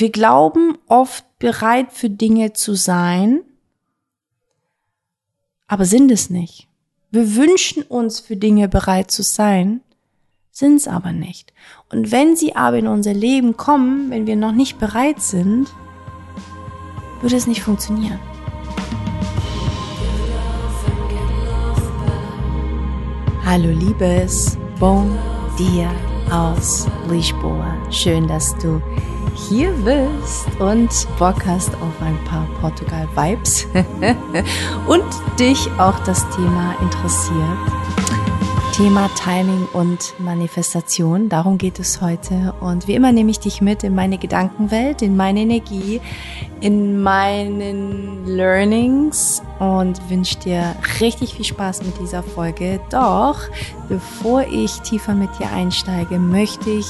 wir glauben oft bereit für Dinge zu sein, aber sind es nicht. Wir wünschen uns für Dinge bereit zu sein, sind es aber nicht. Und wenn sie aber in unser Leben kommen, wenn wir noch nicht bereit sind, würde es nicht funktionieren. Hallo Liebes, bon dia aus Lisboa. Schön, dass du hier bist und Bock hast auf ein paar Portugal-Vibes und dich auch das Thema interessiert. Thema Timing und Manifestation. Darum geht es heute. Und wie immer nehme ich dich mit in meine Gedankenwelt, in meine Energie, in meinen Learnings und wünsche dir richtig viel Spaß mit dieser Folge. Doch bevor ich tiefer mit dir einsteige, möchte ich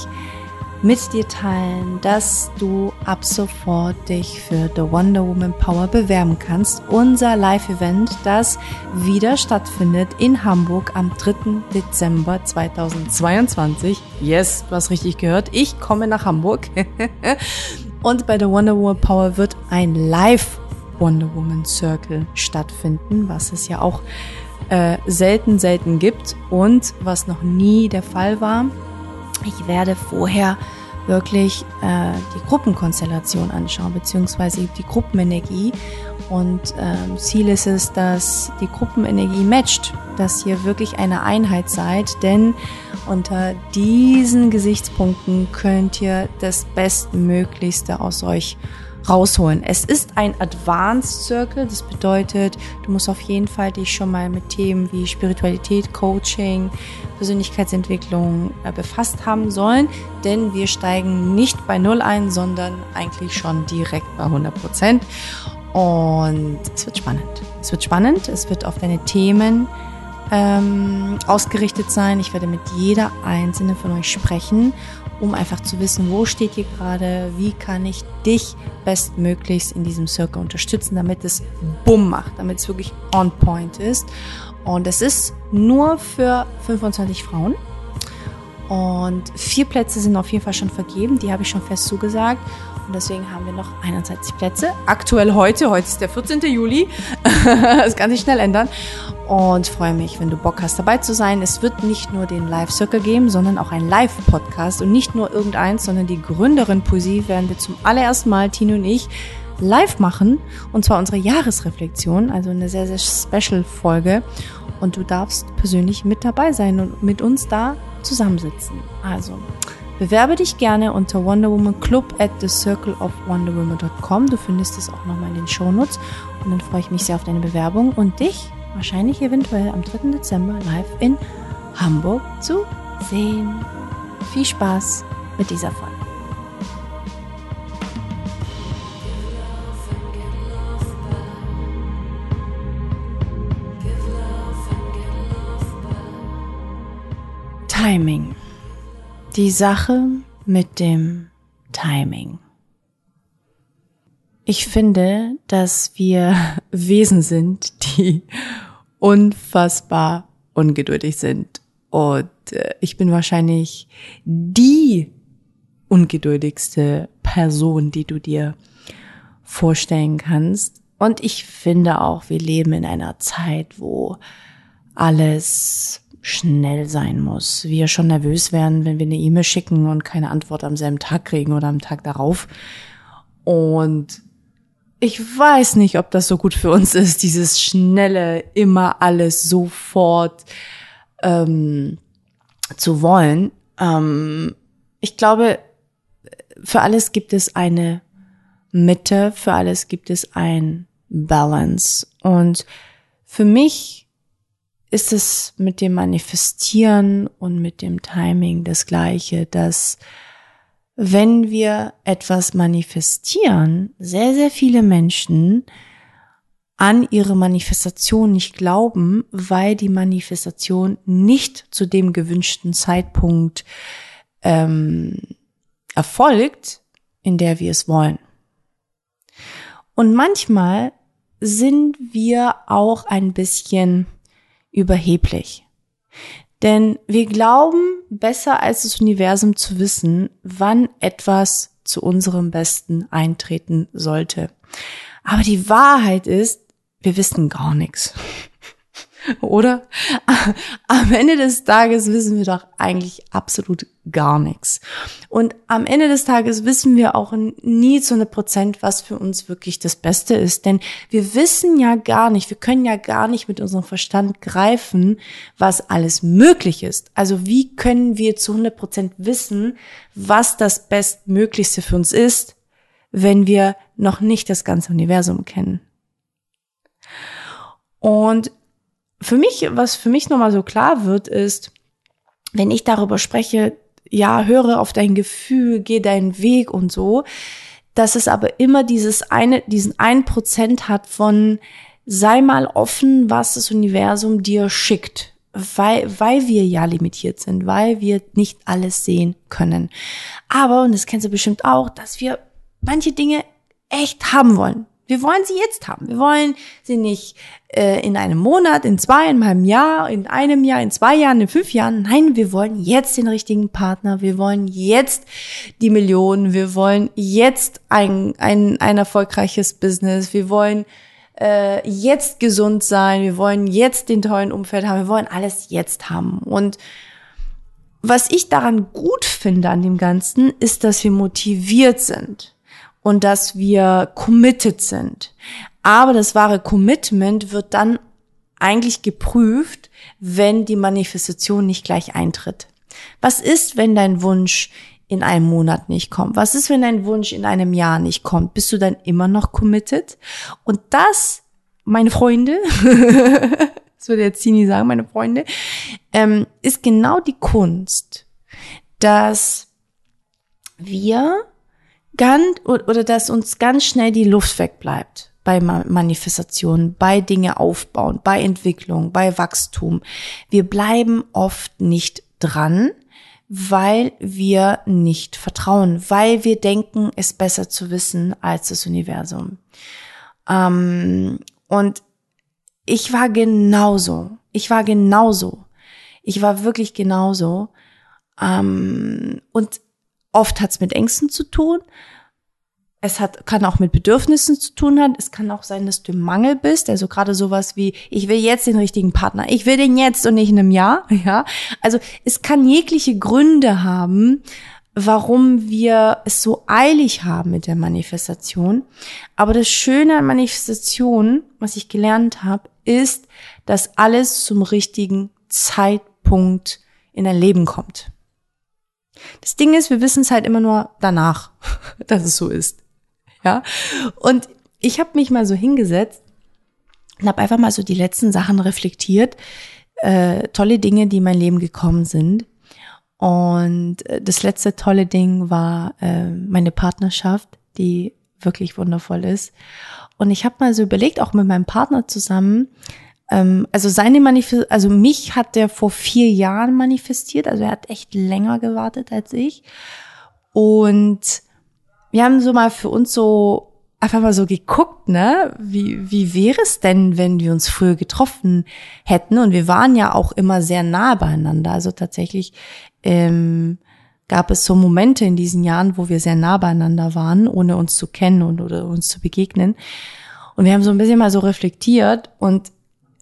mit dir teilen, dass du ab sofort dich für The Wonder Woman Power bewerben kannst. Unser Live-Event, das wieder stattfindet in Hamburg am 3. Dezember 2022. Yes, du hast richtig gehört. Ich komme nach Hamburg. Und bei The Wonder Woman Power wird ein Live Wonder Woman Circle stattfinden, was es ja auch äh, selten, selten gibt und was noch nie der Fall war. Ich werde vorher wirklich äh, die Gruppenkonstellation anschauen, beziehungsweise die Gruppenenergie. Und ähm, Ziel ist es, dass die Gruppenenergie matcht, dass ihr wirklich eine Einheit seid, denn unter diesen Gesichtspunkten könnt ihr das Bestmöglichste aus euch rausholen. Es ist ein Advanced Circle, das bedeutet, du musst auf jeden Fall dich schon mal mit Themen wie Spiritualität, Coaching, Persönlichkeitsentwicklung äh, befasst haben sollen, denn wir steigen nicht bei Null ein, sondern eigentlich schon direkt bei 100 Prozent. Und es wird spannend. Es wird spannend, es wird auf deine Themen ähm, ausgerichtet sein. Ich werde mit jeder einzelne von euch sprechen um einfach zu wissen, wo steht ihr gerade, wie kann ich dich bestmöglichst in diesem Circle unterstützen, damit es Bumm macht, damit es wirklich on point ist. Und es ist nur für 25 Frauen. Und vier Plätze sind auf jeden Fall schon vergeben, die habe ich schon fest zugesagt. Und deswegen haben wir noch 21 Plätze. Aktuell heute, heute ist der 14. Juli. das kann sich schnell ändern. Und freue mich, wenn du Bock hast, dabei zu sein. Es wird nicht nur den Live-Circle geben, sondern auch ein Live-Podcast. Und nicht nur irgendeins, sondern die Gründerin Poesie werden wir zum allerersten Mal, Tino und ich, live machen. Und zwar unsere Jahresreflexion, also eine sehr, sehr special Folge. Und du darfst persönlich mit dabei sein und mit uns da zusammensitzen. Also, Bewerbe dich gerne unter Wonder Woman Club at the Circle of Du findest es auch nochmal in den Shownotes. Und dann freue ich mich sehr auf deine Bewerbung und dich wahrscheinlich eventuell am 3. Dezember live in Hamburg zu sehen. Viel Spaß mit dieser Folge. Timing. Die Sache mit dem Timing. Ich finde, dass wir Wesen sind, die unfassbar ungeduldig sind. Und äh, ich bin wahrscheinlich die ungeduldigste Person, die du dir vorstellen kannst. Und ich finde auch, wir leben in einer Zeit, wo alles schnell sein muss. Wir schon nervös werden, wenn wir eine E-Mail schicken und keine Antwort am selben Tag kriegen oder am Tag darauf. Und ich weiß nicht, ob das so gut für uns ist, dieses schnelle, immer alles sofort ähm, zu wollen. Ähm, ich glaube, für alles gibt es eine Mitte, für alles gibt es ein Balance. Und für mich ist es mit dem Manifestieren und mit dem Timing das gleiche, dass wenn wir etwas manifestieren, sehr, sehr viele Menschen an ihre Manifestation nicht glauben, weil die Manifestation nicht zu dem gewünschten Zeitpunkt ähm, erfolgt, in der wir es wollen. Und manchmal sind wir auch ein bisschen überheblich. Denn wir glauben, besser als das Universum zu wissen, wann etwas zu unserem Besten eintreten sollte. Aber die Wahrheit ist, wir wissen gar nichts. Oder? Am Ende des Tages wissen wir doch eigentlich absolut gar nichts. Und am Ende des Tages wissen wir auch nie zu 100 Prozent, was für uns wirklich das Beste ist. Denn wir wissen ja gar nicht, wir können ja gar nicht mit unserem Verstand greifen, was alles möglich ist. Also wie können wir zu 100 Prozent wissen, was das Bestmöglichste für uns ist, wenn wir noch nicht das ganze Universum kennen? Und für mich, was für mich nochmal so klar wird, ist, wenn ich darüber spreche, ja, höre auf dein Gefühl, geh deinen Weg und so, dass es aber immer dieses eine, diesen einen Prozent hat von, sei mal offen, was das Universum dir schickt. Weil, weil wir ja limitiert sind, weil wir nicht alles sehen können. Aber, und das kennst du bestimmt auch, dass wir manche Dinge echt haben wollen. Wir wollen sie jetzt haben. Wir wollen sie nicht äh, in einem Monat, in zwei, in einem Jahr, in einem Jahr, in zwei Jahren, in fünf Jahren. Nein, wir wollen jetzt den richtigen Partner. Wir wollen jetzt die Millionen. Wir wollen jetzt ein, ein, ein erfolgreiches Business. Wir wollen äh, jetzt gesund sein. Wir wollen jetzt den tollen Umfeld haben. Wir wollen alles jetzt haben. Und was ich daran gut finde an dem Ganzen, ist, dass wir motiviert sind und dass wir committed sind. Aber das wahre Commitment wird dann eigentlich geprüft, wenn die Manifestation nicht gleich eintritt. Was ist, wenn dein Wunsch in einem Monat nicht kommt? Was ist, wenn dein Wunsch in einem Jahr nicht kommt? Bist du dann immer noch committed? Und das, meine Freunde, das würde jetzt Zini sagen, meine Freunde, ähm, ist genau die Kunst, dass wir ganz oder dass uns ganz schnell die Luft wegbleibt bei Manifestationen, bei Dinge aufbauen, bei Entwicklung, bei Wachstum. Wir bleiben oft nicht dran, weil wir nicht vertrauen, weil wir denken, es besser zu wissen als das Universum. Ähm, und ich war genauso. Ich war genauso. Ich war wirklich genauso. Ähm, und Oft hat es mit Ängsten zu tun. Es hat, kann auch mit Bedürfnissen zu tun haben. Es kann auch sein, dass du im Mangel bist. Also gerade sowas wie, ich will jetzt den richtigen Partner. Ich will den jetzt und nicht in einem Jahr. Ja. Also es kann jegliche Gründe haben, warum wir es so eilig haben mit der Manifestation. Aber das Schöne an Manifestation, was ich gelernt habe, ist, dass alles zum richtigen Zeitpunkt in dein Leben kommt. Das Ding ist, wir wissen es halt immer nur danach, dass es so ist. Ja. Und ich habe mich mal so hingesetzt und habe einfach mal so die letzten Sachen reflektiert, äh, tolle Dinge, die in mein Leben gekommen sind. Und äh, das letzte tolle Ding war äh, meine Partnerschaft, die wirklich wundervoll ist. Und ich habe mal so überlegt, auch mit meinem Partner zusammen, also seine Manifest, also mich hat der vor vier Jahren manifestiert, also er hat echt länger gewartet als ich. Und wir haben so mal für uns so einfach mal so geguckt, ne? Wie, wie wäre es denn, wenn wir uns früher getroffen hätten? Und wir waren ja auch immer sehr nah beieinander. Also tatsächlich ähm, gab es so Momente in diesen Jahren, wo wir sehr nah beieinander waren, ohne uns zu kennen und oder uns zu begegnen. Und wir haben so ein bisschen mal so reflektiert und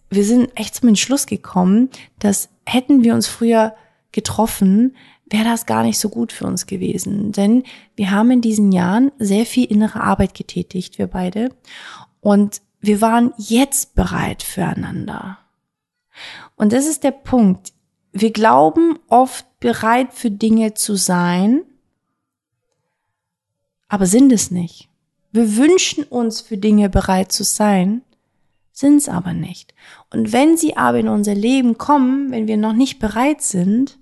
wir sind echt zum Entschluss gekommen, dass hätten wir uns früher getroffen, wäre das gar nicht so gut für uns gewesen. Denn wir haben in diesen Jahren sehr viel innere Arbeit getätigt, wir beide. Und wir waren jetzt bereit füreinander. Und das ist der Punkt. Wir glauben oft bereit für Dinge zu sein, aber sind es nicht. Wir wünschen uns für Dinge bereit zu sein, sind es aber nicht. Und wenn sie aber in unser Leben kommen, wenn wir noch nicht bereit sind,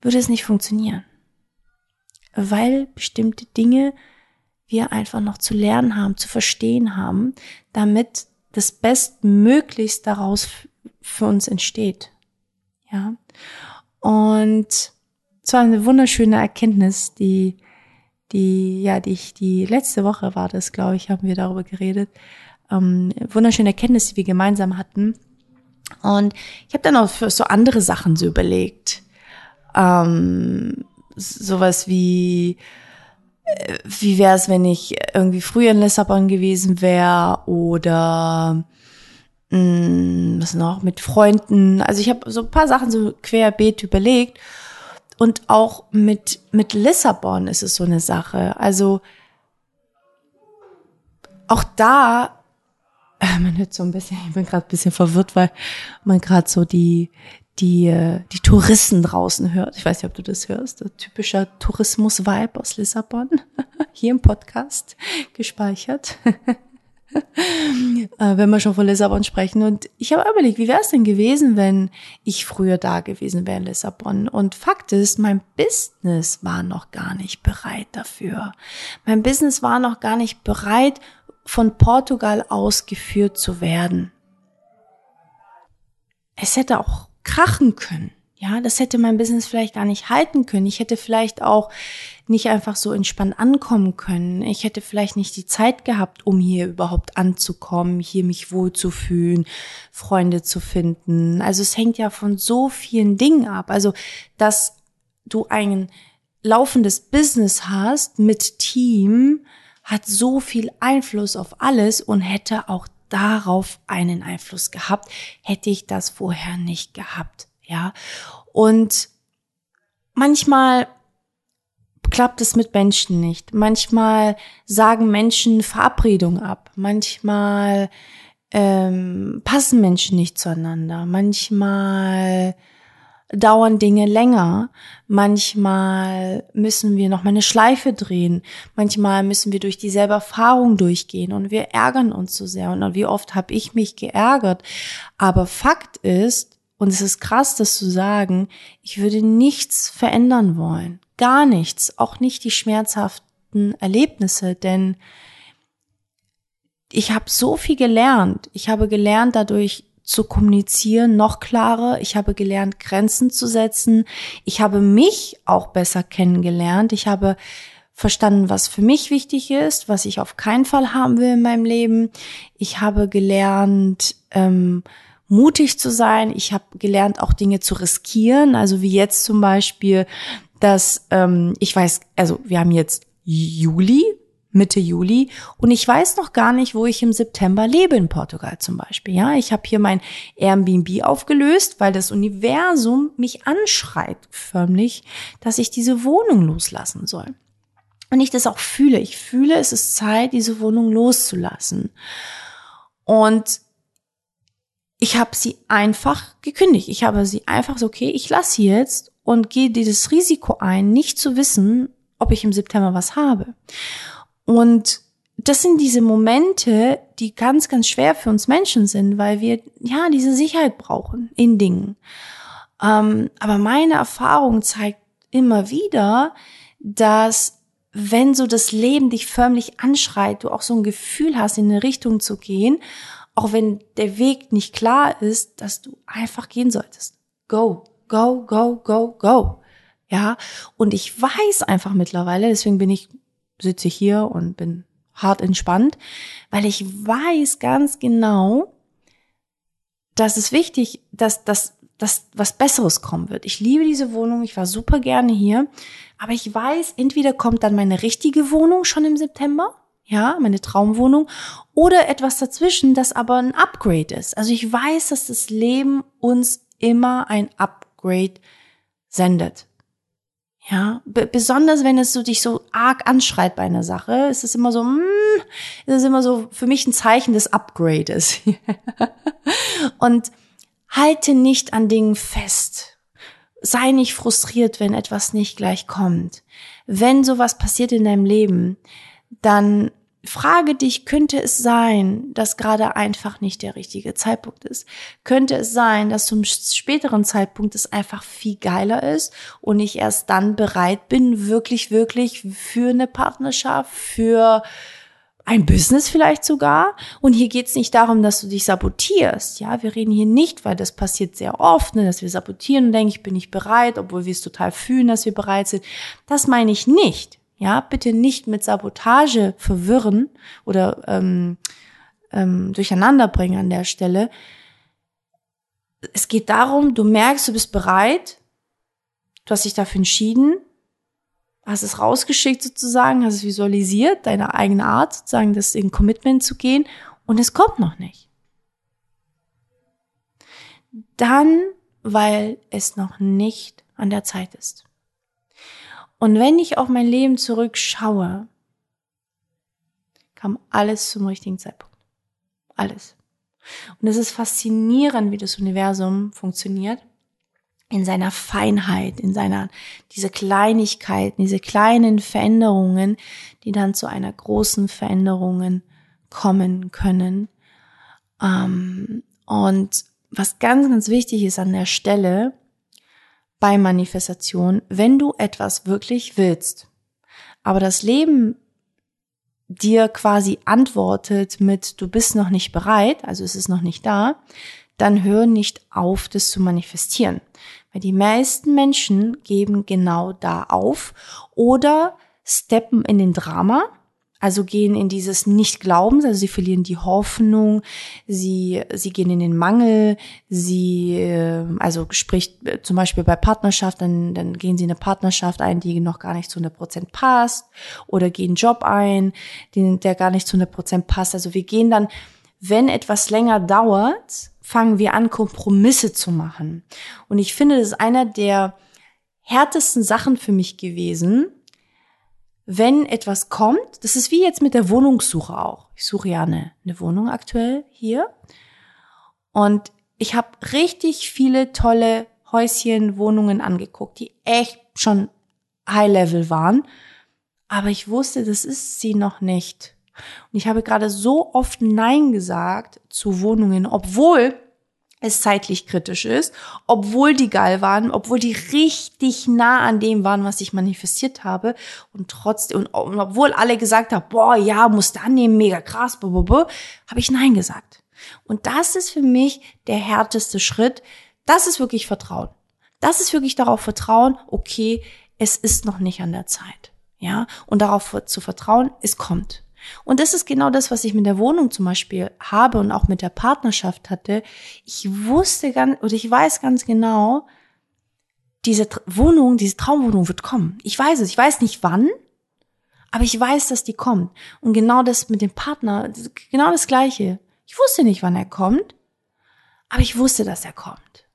würde es nicht funktionieren. Weil bestimmte Dinge wir einfach noch zu lernen haben, zu verstehen haben, damit das Bestmöglichst daraus für uns entsteht. Ja. Und zwar eine wunderschöne Erkenntnis, die, die, ja, die ich, die letzte Woche war das, glaube ich, haben wir darüber geredet, ähm, wunderschöne Erkenntnisse, die wir gemeinsam hatten. Und ich habe dann auch für so andere Sachen so überlegt. Ähm, sowas wie, äh, wie wäre es, wenn ich irgendwie früher in Lissabon gewesen wäre oder mh, mm, was noch mit Freunden. Also ich habe so ein paar Sachen so querbeet überlegt und auch mit mit Lissabon ist es so eine Sache. Also auch da man hört so ein bisschen, ich bin gerade ein bisschen verwirrt, weil man gerade so die die, äh, die Touristen draußen hört. Ich weiß nicht, ob du das hörst. Der typische Tourismus-Vibe aus Lissabon. Hier im Podcast gespeichert. Äh, wenn wir schon von Lissabon sprechen. Und ich habe überlegt, wie wäre es denn gewesen, wenn ich früher da gewesen wäre in Lissabon? Und Fakt ist, mein Business war noch gar nicht bereit dafür. Mein Business war noch gar nicht bereit, von Portugal aus geführt zu werden. Es hätte auch krachen können. Ja, das hätte mein Business vielleicht gar nicht halten können. Ich hätte vielleicht auch nicht einfach so entspannt ankommen können. Ich hätte vielleicht nicht die Zeit gehabt, um hier überhaupt anzukommen, hier mich wohlzufühlen, Freunde zu finden. Also es hängt ja von so vielen Dingen ab. Also, dass du ein laufendes Business hast mit Team, hat so viel Einfluss auf alles und hätte auch darauf einen Einfluss gehabt, hätte ich das vorher nicht gehabt, ja. Und manchmal klappt es mit Menschen nicht. Manchmal sagen Menschen Verabredungen ab. Manchmal ähm, passen Menschen nicht zueinander. Manchmal dauern Dinge länger. Manchmal müssen wir noch mal eine Schleife drehen. Manchmal müssen wir durch dieselbe Erfahrung durchgehen und wir ärgern uns so sehr. Und wie oft habe ich mich geärgert? Aber Fakt ist, und es ist krass, das zu sagen, ich würde nichts verändern wollen. Gar nichts. Auch nicht die schmerzhaften Erlebnisse, denn ich habe so viel gelernt. Ich habe gelernt, dadurch zu kommunizieren, noch klarer. Ich habe gelernt, Grenzen zu setzen. Ich habe mich auch besser kennengelernt. Ich habe verstanden, was für mich wichtig ist, was ich auf keinen Fall haben will in meinem Leben. Ich habe gelernt, ähm, mutig zu sein. Ich habe gelernt, auch Dinge zu riskieren. Also wie jetzt zum Beispiel, dass ähm, ich weiß, also wir haben jetzt Juli, Mitte Juli und ich weiß noch gar nicht, wo ich im September lebe in Portugal zum Beispiel. Ja, ich habe hier mein Airbnb aufgelöst, weil das Universum mich anschreit förmlich, dass ich diese Wohnung loslassen soll. Und ich das auch fühle. Ich fühle, es ist Zeit, diese Wohnung loszulassen. Und ich habe sie einfach gekündigt. Ich habe sie einfach so, okay, ich lasse sie jetzt und gehe dieses Risiko ein, nicht zu wissen, ob ich im September was habe. Und das sind diese Momente, die ganz, ganz schwer für uns Menschen sind, weil wir ja diese Sicherheit brauchen in Dingen. Ähm, aber meine Erfahrung zeigt immer wieder, dass wenn so das Leben dich förmlich anschreit, du auch so ein Gefühl hast, in eine Richtung zu gehen, auch wenn der Weg nicht klar ist, dass du einfach gehen solltest. Go, go, go, go, go. Ja, und ich weiß einfach mittlerweile, deswegen bin ich sitze ich hier und bin hart entspannt, weil ich weiß ganz genau, dass es wichtig, dass, dass, dass was Besseres kommen wird. Ich liebe diese Wohnung, ich war super gerne hier, aber ich weiß, entweder kommt dann meine richtige Wohnung schon im September, ja, meine Traumwohnung, oder etwas dazwischen, das aber ein Upgrade ist. Also ich weiß, dass das Leben uns immer ein Upgrade sendet. Ja, besonders wenn es so dich so arg anschreit bei einer Sache, ist es immer so, mm, ist es immer so für mich ein Zeichen des Upgrades. Und halte nicht an Dingen fest. Sei nicht frustriert, wenn etwas nicht gleich kommt. Wenn sowas passiert in deinem Leben, dann frage dich, könnte es sein, dass gerade einfach nicht der richtige Zeitpunkt ist? Könnte es sein, dass zum späteren Zeitpunkt es einfach viel geiler ist und ich erst dann bereit bin, wirklich, wirklich für eine Partnerschaft, für ein Business vielleicht sogar. Und hier geht es nicht darum, dass du dich sabotierst. Ja, wir reden hier nicht, weil das passiert sehr oft, ne, dass wir sabotieren und denken, ich bin nicht bereit, obwohl wir es total fühlen, dass wir bereit sind. Das meine ich nicht. Ja, bitte nicht mit Sabotage verwirren oder ähm, ähm, durcheinander bringen an der Stelle. Es geht darum, du merkst, du bist bereit, du hast dich dafür entschieden, hast es rausgeschickt sozusagen, hast es visualisiert, deine eigene Art sozusagen, das in Commitment zu gehen und es kommt noch nicht. Dann, weil es noch nicht an der Zeit ist. Und wenn ich auf mein Leben zurückschaue, kam alles zum richtigen Zeitpunkt. Alles. Und es ist faszinierend, wie das Universum funktioniert. In seiner Feinheit, in seiner, diese Kleinigkeiten, diese kleinen Veränderungen, die dann zu einer großen Veränderungen kommen können. Ähm, und was ganz, ganz wichtig ist an der Stelle bei Manifestation, wenn du etwas wirklich willst, aber das Leben dir quasi antwortet mit, du bist noch nicht bereit, also es ist noch nicht da, dann hör nicht auf, das zu manifestieren. Weil die meisten Menschen geben genau da auf oder steppen in den Drama also gehen in dieses Nicht-Glaubens, also sie verlieren die Hoffnung, sie, sie gehen in den Mangel, sie, äh, also sprich äh, zum Beispiel bei Partnerschaft, dann, dann gehen sie in eine Partnerschaft ein, die noch gar nicht zu 100 Prozent passt, oder gehen Job ein, den, der gar nicht zu 100 Prozent passt. Also wir gehen dann, wenn etwas länger dauert, fangen wir an, Kompromisse zu machen. Und ich finde, das ist einer der härtesten Sachen für mich gewesen, wenn etwas kommt, das ist wie jetzt mit der Wohnungssuche auch. Ich suche ja eine, eine Wohnung aktuell hier. Und ich habe richtig viele tolle Häuschen, Wohnungen angeguckt, die echt schon High-Level waren. Aber ich wusste, das ist sie noch nicht. Und ich habe gerade so oft Nein gesagt zu Wohnungen, obwohl es zeitlich kritisch ist, obwohl die geil waren, obwohl die richtig nah an dem waren, was ich manifestiert habe und trotzdem, und, obwohl alle gesagt haben, boah, ja, musst du annehmen, mega krass, habe ich Nein gesagt. Und das ist für mich der härteste Schritt. Das ist wirklich Vertrauen. Das ist wirklich darauf vertrauen, okay, es ist noch nicht an der Zeit. Ja, und darauf zu vertrauen, es kommt. Und das ist genau das, was ich mit der Wohnung zum Beispiel habe und auch mit der Partnerschaft hatte. Ich wusste ganz, oder ich weiß ganz genau, diese Wohnung, diese Traumwohnung wird kommen. Ich weiß es. Ich weiß nicht wann, aber ich weiß, dass die kommt. Und genau das mit dem Partner, genau das Gleiche. Ich wusste nicht, wann er kommt, aber ich wusste, dass er kommt.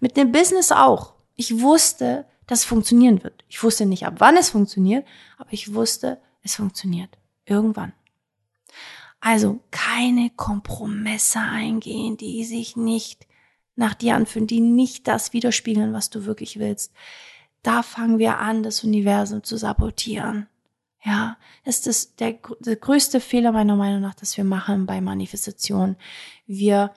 Mit dem Business auch. Ich wusste, dass es funktionieren wird. Ich wusste nicht, ab wann es funktioniert, aber ich wusste, es funktioniert. Irgendwann. Also keine Kompromisse eingehen, die sich nicht nach dir anfühlen, die nicht das widerspiegeln, was du wirklich willst. Da fangen wir an, das Universum zu sabotieren. Ja, das ist der, der größte Fehler meiner Meinung nach, dass wir machen bei Manifestation. Wir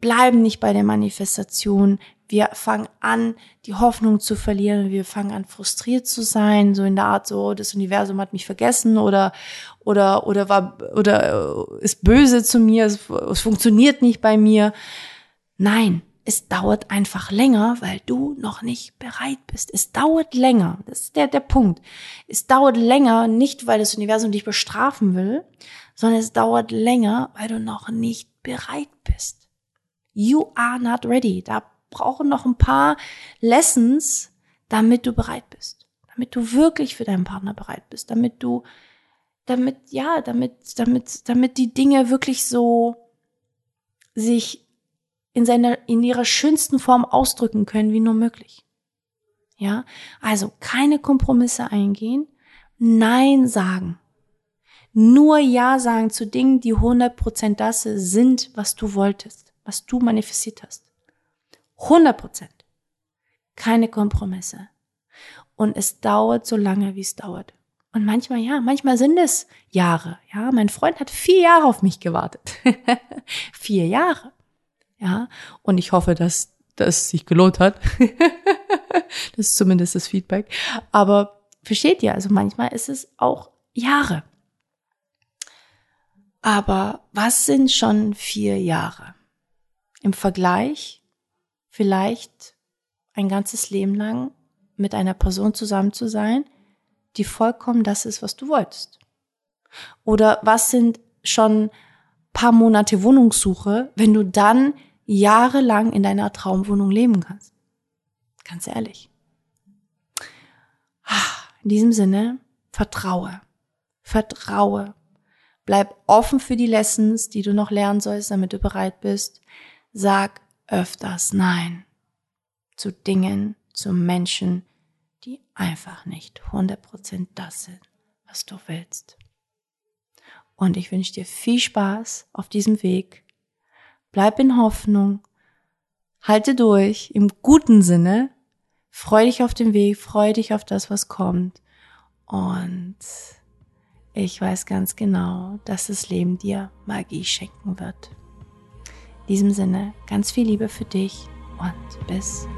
bleiben nicht bei der Manifestation. Wir fangen an, die Hoffnung zu verlieren. Wir fangen an, frustriert zu sein, so in der Art, so das Universum hat mich vergessen oder oder oder war oder äh, ist böse zu mir. Es, es funktioniert nicht bei mir. Nein, es dauert einfach länger, weil du noch nicht bereit bist. Es dauert länger. Das ist der, der Punkt. Es dauert länger, nicht weil das Universum dich bestrafen will, sondern es dauert länger, weil du noch nicht bereit bist. You are not ready. Da brauchen noch ein paar Lessons, damit du bereit bist. Damit du wirklich für deinen Partner bereit bist. Damit du, damit, ja, damit, damit, damit die Dinge wirklich so sich in seiner, in ihrer schönsten Form ausdrücken können, wie nur möglich. Ja, also keine Kompromisse eingehen, Nein sagen. Nur Ja sagen zu Dingen, die 100% das sind, was du wolltest, was du manifestiert hast. 100 Prozent. Keine Kompromisse. Und es dauert so lange, wie es dauert. Und manchmal, ja, manchmal sind es Jahre. Ja, mein Freund hat vier Jahre auf mich gewartet. vier Jahre. Ja, und ich hoffe, dass das sich gelohnt hat. das ist zumindest das Feedback. Aber versteht ihr, also manchmal ist es auch Jahre. Aber was sind schon vier Jahre? Im Vergleich vielleicht ein ganzes Leben lang mit einer Person zusammen zu sein, die vollkommen das ist, was du wolltest? Oder was sind schon paar Monate Wohnungssuche, wenn du dann jahrelang in deiner Traumwohnung leben kannst? Ganz ehrlich. In diesem Sinne, vertraue. Vertraue. Bleib offen für die Lessons, die du noch lernen sollst, damit du bereit bist. Sag öfters Nein zu Dingen, zu Menschen, die einfach nicht 100% das sind, was du willst. Und ich wünsche dir viel Spaß auf diesem Weg. Bleib in Hoffnung. Halte durch im guten Sinne. Freu dich auf den Weg, freu dich auf das, was kommt. Und ich weiß ganz genau, dass das Leben dir Magie schenken wird. In diesem Sinne, ganz viel Liebe für dich und bis